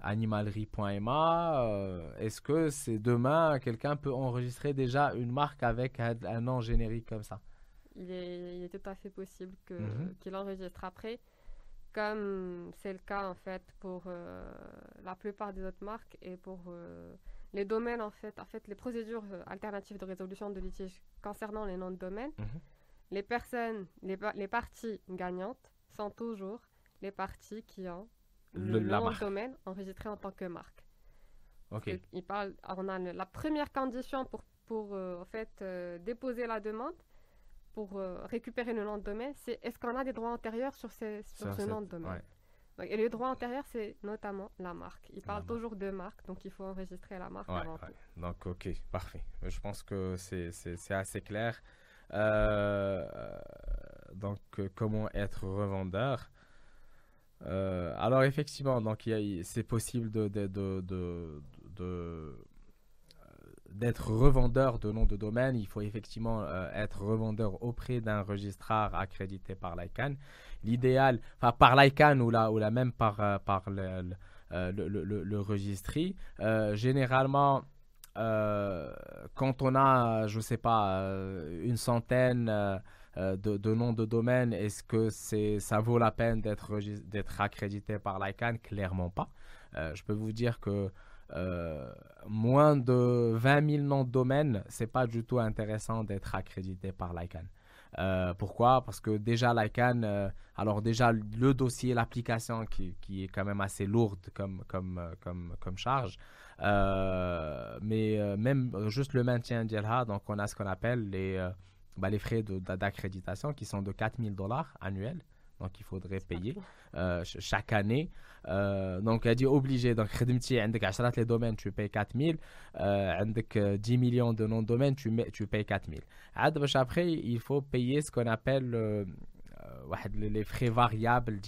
animalerie.ma, euh, est-ce que c'est demain, quelqu'un peut enregistrer déjà une marque avec un, nom générique comme ça? Il est, il est, tout à fait possible mhm. qu'il enregistre après, comme c'est le cas en fait pour euh, la plupart des autres marques et pour euh, les domaines en fait, en fait les procédures alternatives de résolution de litige concernant les noms de domaine, mhm. les personnes, les, les parties gagnantes sont toujours les parties qui ont le, nom de domaine enregistré en tant que marque. Ok. Il parle, on a la première condition pour, pour euh, en fait, euh, déposer la demande, pour euh, récupérer le nom de domaine, c'est est-ce qu'on a des droits antérieurs sur, ces, sur, ce nom de domaine. et les droits antérieurs, c'est notamment la marque. Il parle toujours de marque, donc il faut enregistrer la marque avant tout. Donc, ok, parfait. Je pense que c'est assez clair. donc, comment être revendeur? Euh, alors effectivement, donc c'est possible de, de, de, euh, d'être revendeur de nom de domaine. Il faut effectivement euh, être revendeur auprès d'un registrar accrédité par l'ICANN. L'idéal, enfin par l'ICANN ou la, même par, par le, le, le registry. généralement, quand on a, je sais pas, une centaine euh, de, nom de domaine, est-ce que c'est, ça vaut la peine d'être, d'être accrédité par l'ICANN? Clairement pas. Euh, je peux vous dire que euh, moins de 20 000 noms de domaine, c'est pas du tout intéressant d'être accrédité par l'ICANN. pourquoi? Parce que déjà l'ICANN, alors déjà le dossier, l'application qui, qui, est quand même assez lourde comme, comme, comme, charge, mais même juste le maintien d'ILHA, donc on a ce qu'on appelle les bah, les frais d'accréditation qui sont de 4000 dollars annuels. Donc, il faudrait payer euh, chaque année. Euh, donc, elle dit obligé. Donc, Khedmti, avec les domaines, tu payes 4000. Euh, avec 10 millions de noms de domaines, tu, tu payes 4000. Après, il faut payer ce qu'on appelle euh, les frais variables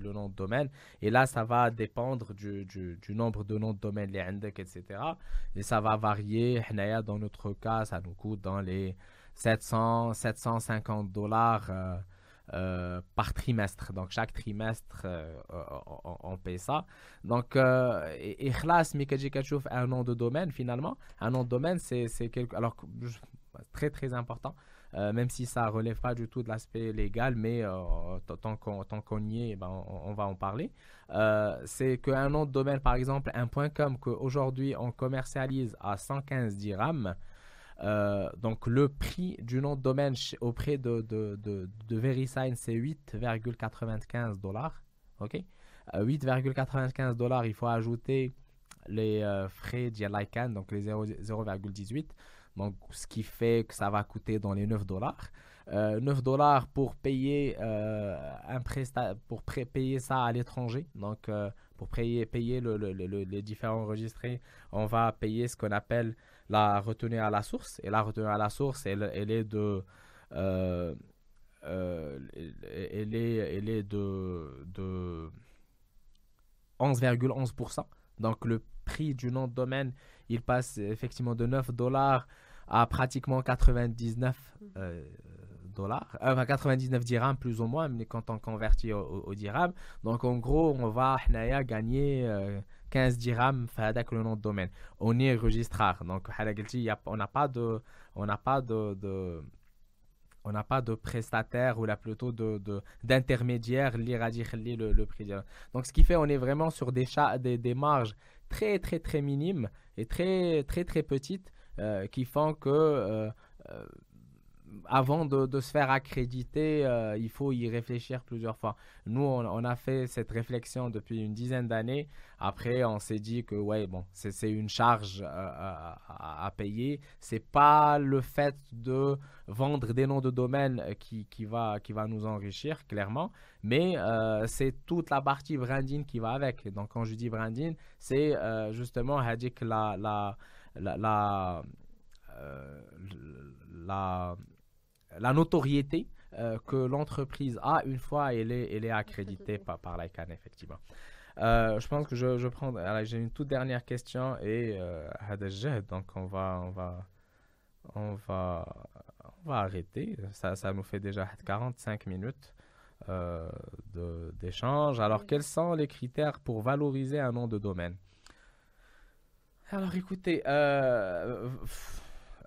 le nom de domaine. Et là, ça va dépendre du, du, du nombre de noms de domaine, les etc. Et ça va varier. Dans notre cas, ça nous coûte dans les 700, 750 dollars euh, euh, par trimestre. Donc, chaque trimestre, euh, on, paye ça. Donc, et khlas, un nom de domaine, finalement, un nom de domaine, c'est quelque... Alors, très, très important. même si ça ne relève pas du tout de l'aspect légal, mais tant qu'on y est, ben, on, va en parler. c'est qu'un nom de domaine, par exemple, un .com qu'aujourd'hui on commercialise à 115 dirhams, euh, donc le prix du nom de domaine auprès de, de, de, VeriSign, c'est 8,95 dollars. OK? 8,95 euh, dollars, il faut ajouter les euh, frais d'ICANN, donc les 0,18. Donc ce qui fait que ça va coûter dans les 9 dollars. 9 dollars pour payer un pour payer ça à l'étranger. Donc pour payer, payer le, le, les différents enregistrés, on va payer ce qu'on appelle la retenue à la source. Et la retenue à la source, elle, elle est de... Euh, euh, elle, est, elle est de, de 11,11%. Donc le prix du nom de domaine, il passe effectivement de 9 dollars à pratiquement 99 euh, dollars, enfin 99 dirhams plus ou moins, mais quand on convertit au, au, dirham. Donc en gros, on va gagner 15 dirhams avec le nom de domaine. On est registrar. Donc, on n'a pas de, on n'a pas de, on n'a pas de prestataire ou là plutôt de, d'intermédiaire le, le prix. Donc, ce qui fait, on est vraiment sur des, des, des marges très, très, très minimes et très, très, très petites euh, qui font que euh, euh, avant de, se faire accréditer, euh, il faut y réfléchir plusieurs fois. Nous, on, a fait cette réflexion depuis une dizaine d'années. Après, on s'est dit que ouais, bon, c'est une charge euh, à, à, payer. C'est pas le fait de vendre des noms de domaine qui, va, qui va nous enrichir, clairement, mais euh, c'est toute la partie branding qui va avec. Donc, quand je dis branding, c'est justement la, la, la, la, la la notoriété euh, que l'entreprise a une fois elle est, elle est accréditée par, par l'ICANN, effectivement. je pense que je, je prends. J'ai une toute dernière question et donc on va, on va, on va, on va arrêter. Ça, ça nous fait déjà 45 minutes. d'échange. Alors, quels sont les critères pour valoriser un nom de domaine? Alors, écoutez, euh,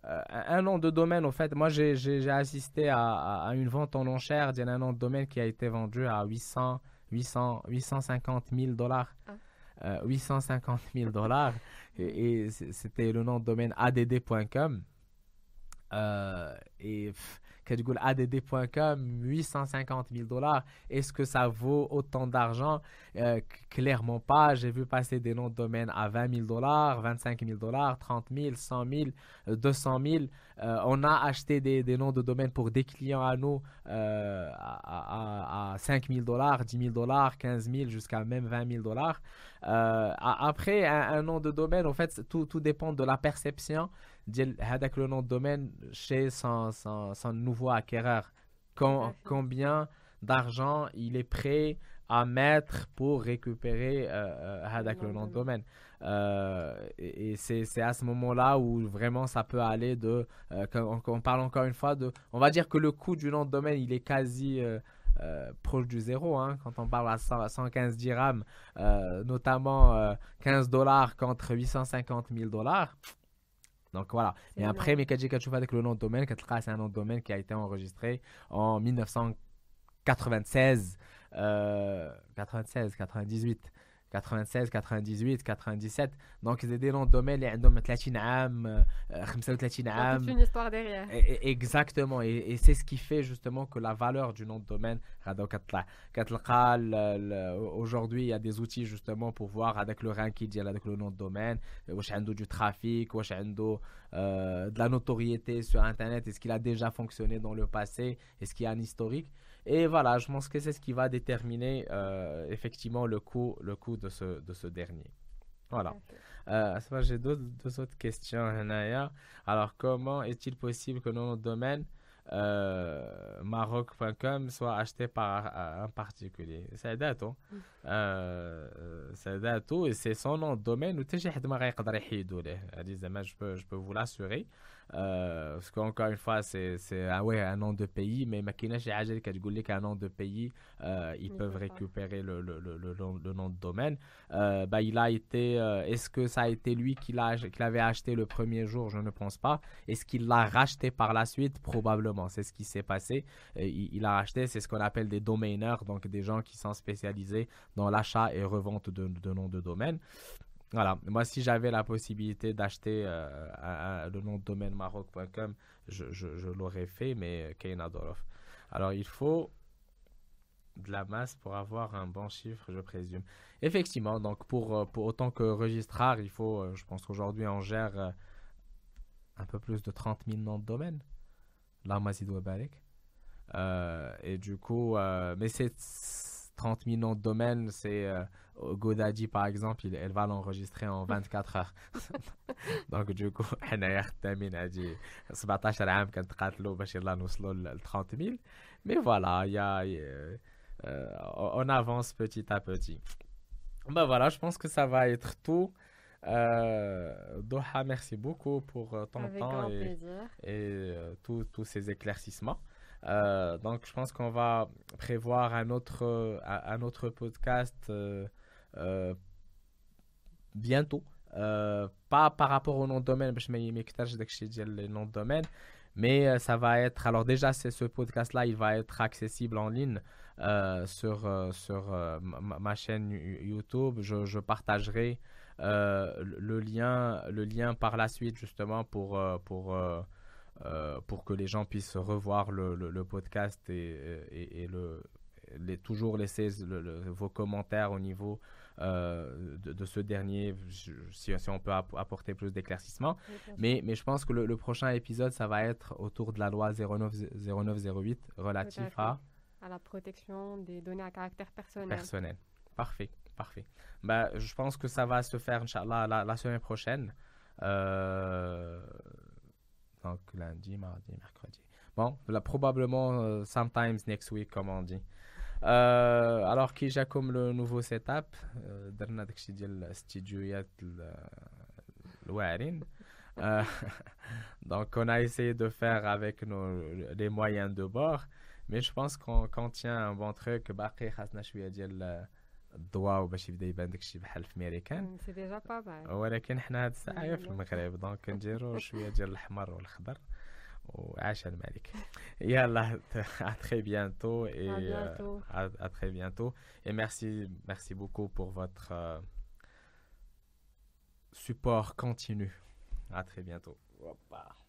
un nom de domaine, au fait, moi j'ai assisté à, à, une vente en enchère d'un nom de domaine qui a été vendu à 800, 800, 850 000 dollars. 850 000 dollars. Et, c'était le nom de domaine add.com. Euh, et كتقول add.com 850 000 dollars est-ce que ça vaut autant d'argent euh, clairement pas j'ai vu passer des noms de domaine à 20 000 dollars 25 000 dollars 30 000 100 000 200 000 on a acheté des, des, noms de domaine pour des clients à nous euh, à, à, 5 000 dollars 10 000 dollars 15 000 jusqu'à même 20 000 dollars euh, après un, nom de domaine en fait tout, tout dépend de la perception le nom de domaine chez son, son, nouveau acquéreur. combien d'argent il est prêt à mettre pour récupérer euh, euh le nom de domaine? Euh, et, c'est à ce moment-là où vraiment ça peut aller de. Euh, on, parle encore une fois de. On va dire que le coût du nom de domaine, il est quasi. proche du zéro hein, quand on parle à 115 dirhams, notamment 15 dollars contre 850 000 dollars. Donc voilà. Et après, Mekaji Kachufa avec le nom de domaine, c'est un nom de domaine qui a été enregistré en 1996, euh, 96, 98. 96 98 97 donc ils étaient dans le domaine euh, il une histoire derrière. Exactement. Et, et c'est ce qui fait justement que la valeur du nom de domaine euh, aujourd'hui il y a des outils justement pour voir avec le ranking avec le nom de domaine. Euh, du trafic de la notoriété sur internet. Est-ce qu'il a déjà fonctionné dans le passé? Est-ce qu'il y a un historique? Et voilà, je pense que c'est ce qui va déterminer euh, effectivement le coût, le coût de, ce, de ce dernier. Voilà. Euh, j'ai deux, deux, autres questions, Hanaya. Alors, comment est-il possible que nos domaines euh, maroc.com soit acheté par un particulier? C'est dato. Mm. Euh, c'est dato et c'est son nom de domaine ou je peux, je peux vous l'assurer. Euh, parce qu'encore une fois, c'est ah ouais, un nom de pays, mais Makina chez Agel qui a un nom de pays, euh, ils peuvent récupérer le, le, le, le, nom de domaine. Euh, bah, il a été, est-ce que ça a été lui qui l'avait acheté le premier jour? Je ne pense pas. Est-ce qu'il l'a racheté par la suite? Probablement. C'est ce qui s'est passé. Il, il, a racheté, c'est ce qu'on appelle des domainers, donc des gens qui sont spécialisés dans l'achat et revente de, noms de domaine. Voilà, moi si j'avais la possibilité d'acheter euh, le nom de domaine maroc.com, je, l'aurais fait, mais Keina Dorof. Alors il faut de la masse pour avoir un bon chiffre, je présume. Effectivement, donc pour, euh, autant que registrar, il faut, euh, je pense qu'aujourd'hui on gère un peu plus de 30 000 noms de domaine. Là, Mazid euh, et du coup, mais c'est 30 000 noms de domaine, c'est GoDaddy par exemple, elle va l'enregistrer en 24 heures. Donc du coup, حنا خدامين هادي 17 عام كنتقاتلوا باش يلا نوصلوا ل 30 000. Mais voilà, il y a, euh, on avance petit à petit. Ben voilà, je pense que ça va être tout. Euh, Doha, merci beaucoup pour euh, ton temps et, et euh, tous ces éclaircissements. Euh, donc, je pense qu'on va prévoir un autre, un autre podcast euh, bientôt. Euh, pas par rapport au nom de domaine, je le nom de domaine, mais euh, ça va être. Alors, déjà, ce podcast-là, il va être accessible en ligne sur, sur ma, chaîne YouTube. Je, je partagerai le, lien, le lien par la suite, justement, pour. pour pour que les gens puissent revoir le, le, podcast et, et, le, les, toujours laisser vos commentaires au niveau euh, de, ce dernier, si, on peut apporter plus d'éclaircissements. mais, mais je pense que le, prochain épisode, ça va être autour de la loi 09, 0908 relatif à... À la protection des données à caractère personnel. Personnel. Parfait, parfait. Bah, je pense que ça va se faire, Inch'Allah, la, la semaine prochaine. Euh, donc lundi, mardi, mercredi. Bon, là, probablement, euh, sometimes next week, comme on dit. alors qui j'ai comme le nouveau setup درنا داكشي ديال الاستديوهات الواعرين donc on a essayé de faire avec nos les moyens de bord mais je pense qu'on tient un bon truc باقي خاصنا شويه ديال الضواء وباش يبدا يبان داكشي بحال في ميريكان سي ديجا با مال ولكن حنا هاد الساعة في المغرب دونك نديرو شوية ديال الاحمر والخضر وعاش الملك. يلا à très bientôt et à bientôt. à, à très bientôt. Et merci merci beaucoup pour votre euh, support continu. À très bientôt. Et